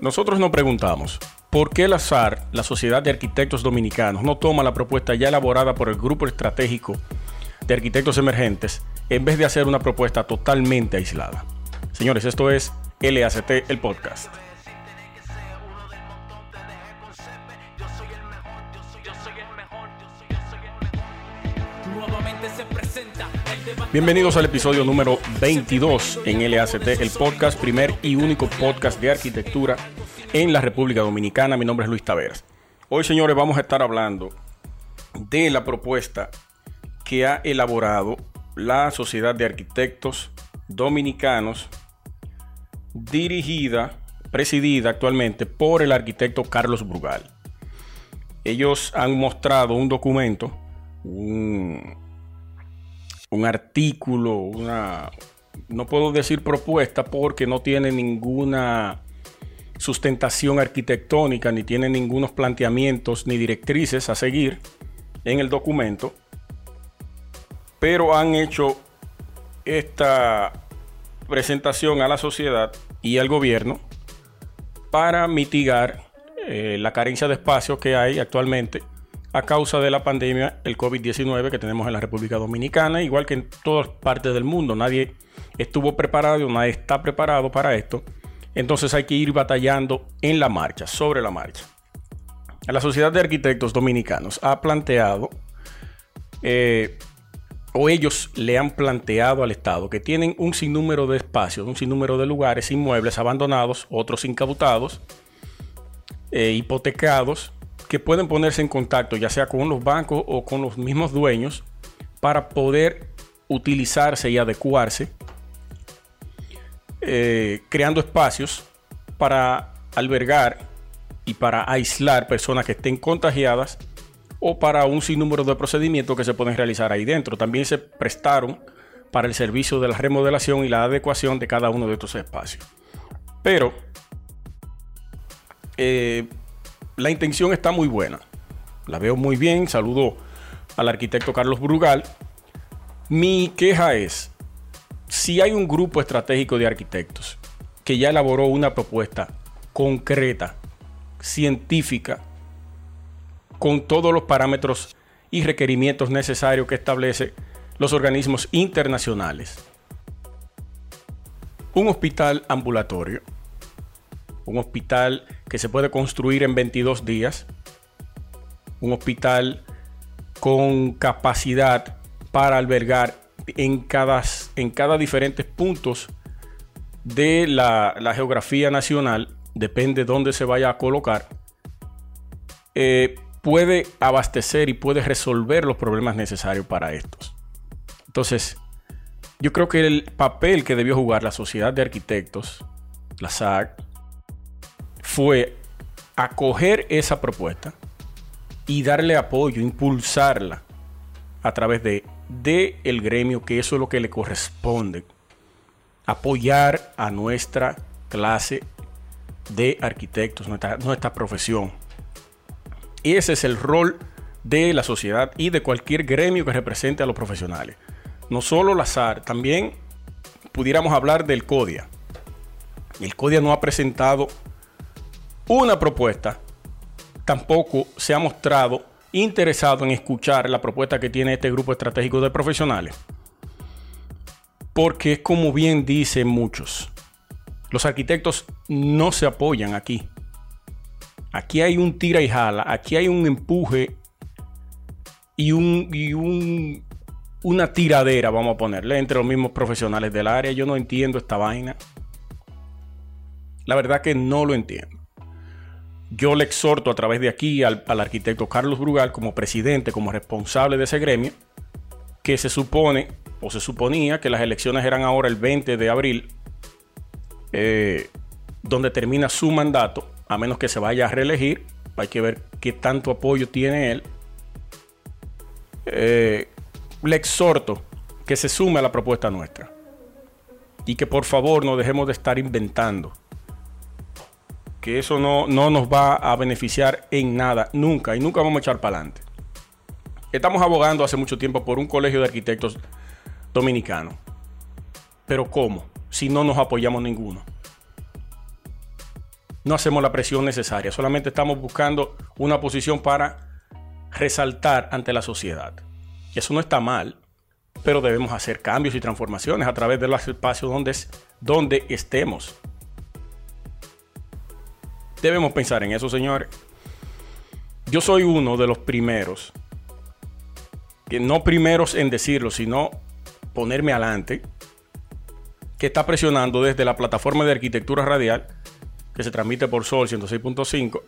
Nosotros nos preguntamos, ¿por qué la SAR, la Sociedad de Arquitectos Dominicanos, no toma la propuesta ya elaborada por el Grupo Estratégico de Arquitectos Emergentes en vez de hacer una propuesta totalmente aislada? Señores, esto es LACT, el podcast. Bienvenidos al episodio número 22 en LACT, el podcast, primer y único podcast de arquitectura en la República Dominicana. Mi nombre es Luis Taveras. Hoy, señores, vamos a estar hablando de la propuesta que ha elaborado la Sociedad de Arquitectos Dominicanos, dirigida, presidida actualmente por el arquitecto Carlos Brugal. Ellos han mostrado un documento, un un artículo, una, no puedo decir propuesta porque no tiene ninguna sustentación arquitectónica, ni tiene ningunos planteamientos ni directrices a seguir en el documento, pero han hecho esta presentación a la sociedad y al gobierno para mitigar eh, la carencia de espacio que hay actualmente a causa de la pandemia, el COVID-19 que tenemos en la República Dominicana, igual que en todas partes del mundo. Nadie estuvo preparado, nadie está preparado para esto. Entonces hay que ir batallando en la marcha, sobre la marcha. La Sociedad de Arquitectos Dominicanos ha planteado, eh, o ellos le han planteado al Estado, que tienen un sinnúmero de espacios, un sinnúmero de lugares inmuebles abandonados, otros incautados, eh, hipotecados, que pueden ponerse en contacto ya sea con los bancos o con los mismos dueños para poder utilizarse y adecuarse, eh, creando espacios para albergar y para aislar personas que estén contagiadas o para un sinnúmero de procedimientos que se pueden realizar ahí dentro. También se prestaron para el servicio de la remodelación y la adecuación de cada uno de estos espacios. Pero eh, la intención está muy buena. La veo muy bien. Saludo al arquitecto Carlos Brugal. Mi queja es, si hay un grupo estratégico de arquitectos que ya elaboró una propuesta concreta, científica, con todos los parámetros y requerimientos necesarios que establece los organismos internacionales. Un hospital ambulatorio un hospital que se puede construir en 22 días, un hospital con capacidad para albergar en cada, en cada diferentes puntos de la, geografía nacional, depende de dónde se vaya a colocar, eh, puede abastecer y puede resolver los problemas necesarios para estos. Entonces, yo creo que el papel que debió jugar la Sociedad de Arquitectos, la SAC, fue acoger esa propuesta y darle apoyo, impulsarla a través de, de el gremio, que eso es lo que le corresponde. Apoyar a nuestra clase de arquitectos, nuestra, nuestra profesión. Ese es el rol de la sociedad y de cualquier gremio que represente a los profesionales. No solo la SAR, también pudiéramos hablar del CODIA. El CODIA no ha presentado una propuesta, tampoco se ha mostrado interesado en escuchar la propuesta que tiene este grupo estratégico de profesionales. Porque es como bien dicen muchos, los arquitectos no se apoyan aquí. Aquí hay un tira y jala, aquí hay un empuje y, un, y un, una tiradera, vamos a ponerle, entre los mismos profesionales del área. Yo no entiendo esta vaina. La verdad que no lo entiendo. Yo le exhorto a través de aquí al, arquitecto Carlos Brugal como presidente, como responsable de ese gremio, que se supone o se suponía que las elecciones eran ahora el 20 de abril, eh, donde termina su mandato, a menos que se vaya a reelegir. Hay que ver qué tanto apoyo tiene él. Eh, le exhorto que se sume a la propuesta nuestra y que por favor no dejemos de estar inventando que eso no, no nos va a beneficiar en nada, nunca, y nunca vamos a echar para adelante. Estamos abogando hace mucho tiempo por un colegio de arquitectos dominicano. Pero ¿cómo? Si no nos apoyamos ninguno. no hacemos la presión necesaria, solamente estamos buscando una posición para resaltar ante la sociedad. Y eso no está mal, pero debemos hacer cambios y transformaciones a través de los espacios donde, donde estemos. Debemos pensar en eso, señores. Yo soy uno de los primeros, que no primeros en decirlo, sino ponerme adelante, que está presionando desde la plataforma de arquitectura radial que se transmite por Sol 106.5,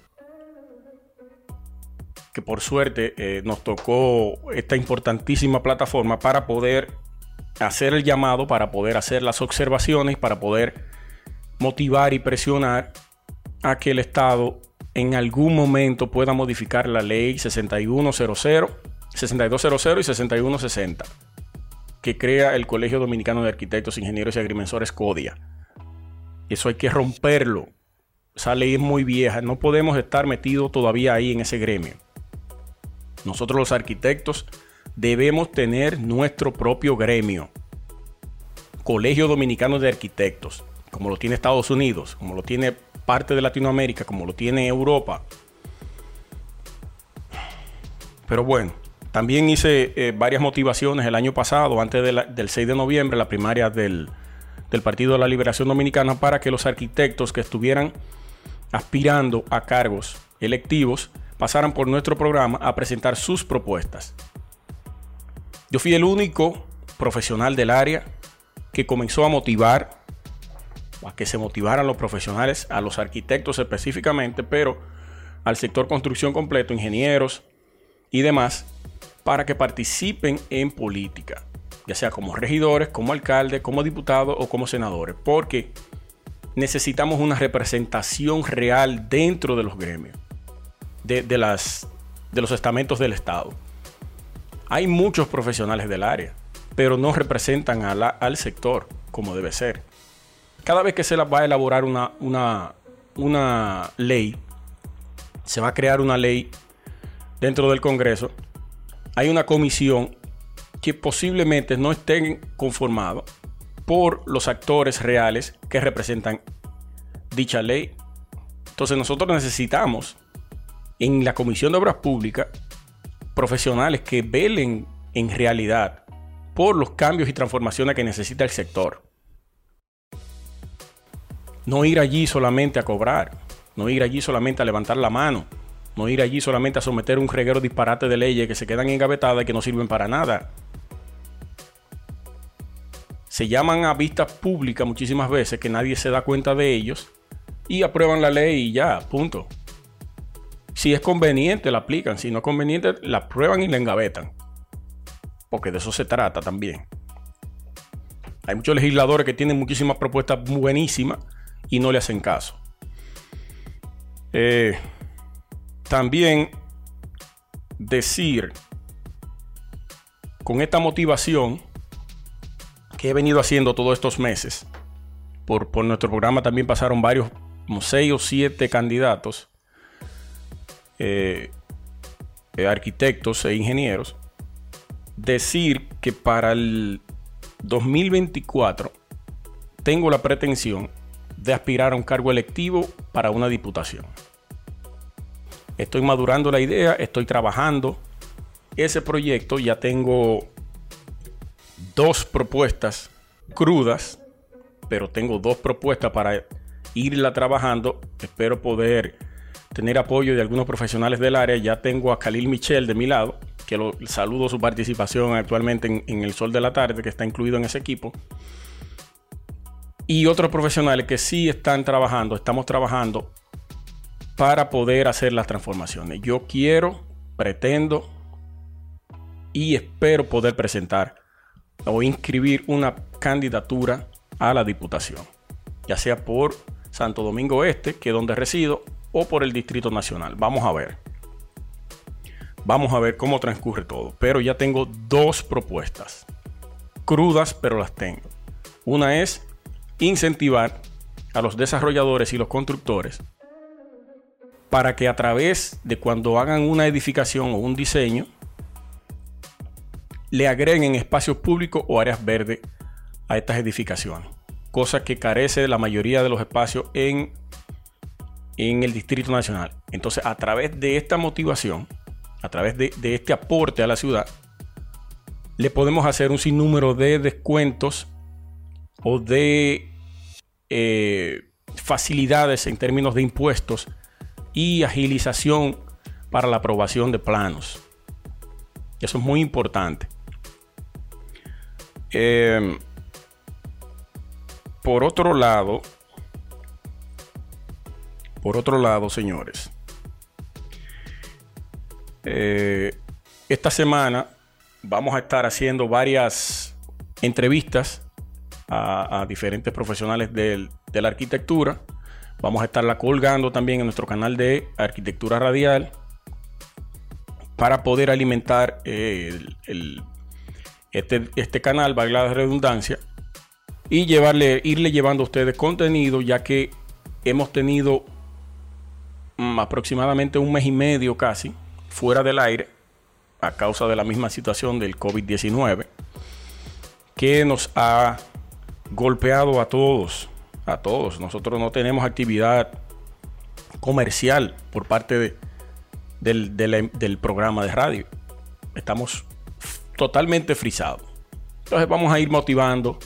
que por suerte eh, nos tocó esta importantísima plataforma para poder hacer el llamado, para poder hacer las observaciones, para poder motivar y presionar a que el Estado en algún momento pueda modificar la ley 6100, 6200 y 6160, que crea el Colegio Dominicano de Arquitectos, Ingenieros y Agrimensores CODIA. Eso hay que romperlo. Esa ley es muy vieja. No podemos estar metidos todavía ahí en ese gremio. Nosotros los arquitectos debemos tener nuestro propio gremio. Colegio Dominicano de Arquitectos, como lo tiene Estados Unidos, como lo tiene parte de Latinoamérica, como lo tiene Europa. Pero bueno, también hice eh, varias motivaciones el año pasado, antes del 6 de noviembre, la primaria del, del Partido de la Liberación Dominicana, para que los arquitectos que estuvieran aspirando a cargos electivos pasaran por nuestro programa a presentar sus propuestas. Yo fui el único profesional del área que comenzó a motivar, a que se motivaran los profesionales, a los arquitectos específicamente, pero al sector construcción completo, ingenieros y demás, para que participen en política, ya sea como regidores, como alcaldes, como diputados o como senadores, porque necesitamos una representación real dentro de los gremios, de, las, de los estamentos del Estado. Hay muchos profesionales del área, pero no representan al sector como debe ser. Cada vez que se va a elaborar una, una, una ley, se va a crear una ley dentro del Congreso, hay una comisión que posiblemente no estén conformados por los actores reales que representan dicha ley. Entonces nosotros necesitamos en la Comisión de Obras Públicas profesionales que velen en realidad por los cambios y transformaciones que necesita el sector. No ir allí solamente a cobrar, no ir allí solamente a levantar la mano, no ir allí solamente a someter un reguero disparate de leyes que se quedan engavetadas y que no sirven para nada se llaman a vistas públicas muchísimas veces que nadie se da cuenta de ellos y aprueban la ley y ya, punto. Si es conveniente, la aplican. Si no es conveniente, la aprueban y la engavetan. Porque de eso se trata también. Hay muchos legisladores que tienen muchísimas propuestas buenísimas y no le hacen caso. Eh, también decir con esta motivación que he venido haciendo todos estos meses. Por, nuestro programa también pasaron varios, como seis o siete candidatos, eh, eh, arquitectos e ingenieros. Decir que para el 2024 tengo la pretensión de aspirar a un cargo electivo para una diputación. Estoy madurando la idea, estoy trabajando ese proyecto, ya tengo dos propuestas crudas, pero tengo dos propuestas para irla trabajando. Espero poder tener apoyo de algunos profesionales del área. Ya tengo a Khalil Michel de mi lado, que lo saludo su participación actualmente en, en, El Sol de la Tarde, que está incluido en ese equipo. Y otros profesionales que sí están trabajando, estamos trabajando para poder hacer las transformaciones. Yo quiero, pretendo y espero poder presentar o inscribir una candidatura a la diputación, ya sea por Santo Domingo Este, que es donde resido, o por el Distrito Nacional. Vamos a ver. Vamos a ver cómo transcurre todo. Pero ya tengo dos propuestas. Crudas, pero las tengo. Una es incentivar a los desarrolladores y los constructores para que a través de cuando hagan una edificación o un diseño, le agreguen espacios públicos o áreas verdes a estas edificaciones, cosa que carece de la mayoría de los espacios en en el Distrito Nacional. Entonces, a través de esta motivación, a través de, este aporte a la ciudad, le podemos hacer un sinnúmero de descuentos o de eh, facilidades en términos de impuestos y agilización para la aprobación de planos. Eso es muy importante. Eh, por otro lado, por otro lado, señores, eh, esta semana vamos a estar haciendo varias entrevistas a, diferentes profesionales de la arquitectura. Vamos a estarla colgando también en nuestro canal de arquitectura radial para poder alimentar eh, este, este, canal, valga la redundancia, y llevarle, irle llevando a ustedes contenido, ya que hemos tenido mm, aproximadamente un mes y medio casi fuera del aire a causa de la misma situación del COVID-19 que nos ha golpeado a todos, a todos. Nosotros no tenemos actividad comercial por parte de, del, programa de radio. Estamos totalmente frisados. Entonces vamos a ir motivando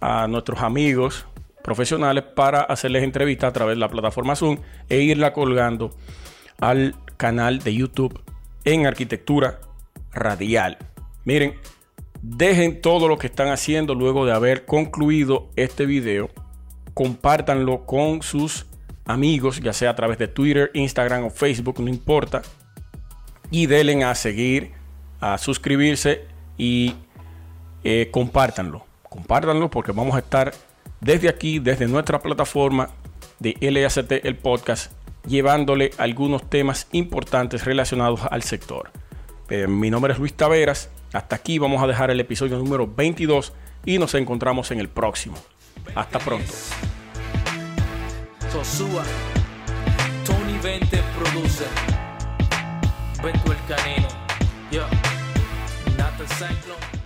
a nuestros amigos profesionales para hacerles entrevistas a través de la plataforma Zoom e irla colgando al canal de YouTube en arquitectura radial. Miren, dejen todo lo que están haciendo luego de haber concluido este video. Compártanlo con sus amigos, ya sea a través de Twitter, Instagram o Facebook, no importa y denle a seguir, a suscribirse y eh, compártanlo. Compártanlo porque vamos a estar desde aquí, desde nuestra plataforma de LACT, el podcast, llevándole algunos temas importantes relacionados al sector. Eh, mi nombre es Luis Taveras. Hasta aquí vamos a dejar el episodio número 22 y nos encontramos en el próximo. Hasta pronto. Tony 20 produce. Vento el canino. Yo, not the cyclone.